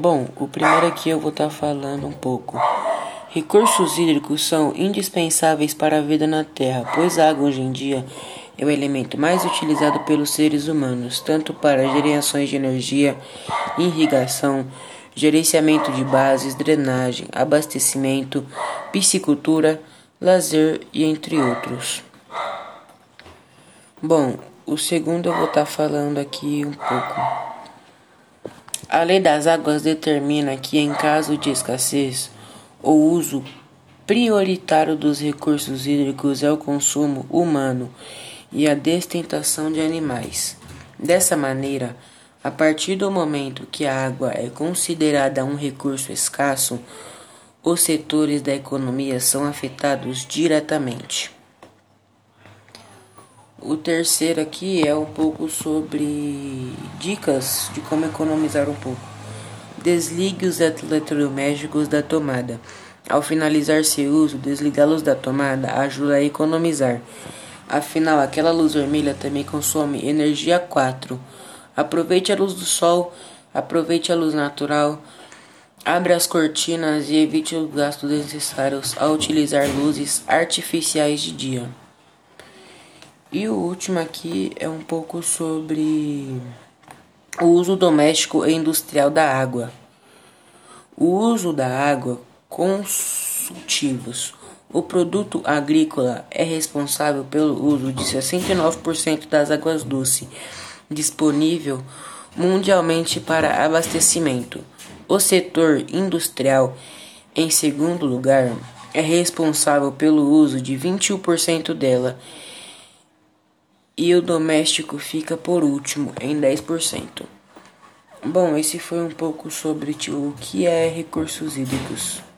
Bom, o primeiro aqui eu vou estar tá falando um pouco. Recursos hídricos são indispensáveis para a vida na Terra, pois a água hoje em dia é o elemento mais utilizado pelos seres humanos, tanto para gerações de energia, irrigação, gerenciamento de bases, drenagem, abastecimento, piscicultura, lazer e entre outros. Bom, o segundo eu vou estar tá falando aqui um pouco. A lei das águas determina que, em caso de escassez, o uso prioritário dos recursos hídricos é o consumo humano e a destentação de animais. Dessa maneira, a partir do momento que a água é considerada um recurso escasso, os setores da economia são afetados diretamente. O terceiro aqui é um pouco sobre dicas de como economizar um pouco. Desligue os eletrodomésticos da tomada. Ao finalizar seu uso, desligá-los da tomada ajuda a economizar. Afinal, aquela luz vermelha também consome energia 4. Aproveite a luz do sol, aproveite a luz natural, abra as cortinas e evite os gastos desnecessários ao utilizar luzes artificiais de dia. E o último aqui é um pouco sobre o uso doméstico e industrial da água. O uso da água consultivos. O produto agrícola é responsável pelo uso de 69% das águas doces disponível mundialmente para abastecimento. O setor industrial, em segundo lugar, é responsável pelo uso de 21% dela e o doméstico fica por último em 10%. Bom, esse foi um pouco sobre o que é recursos hídricos.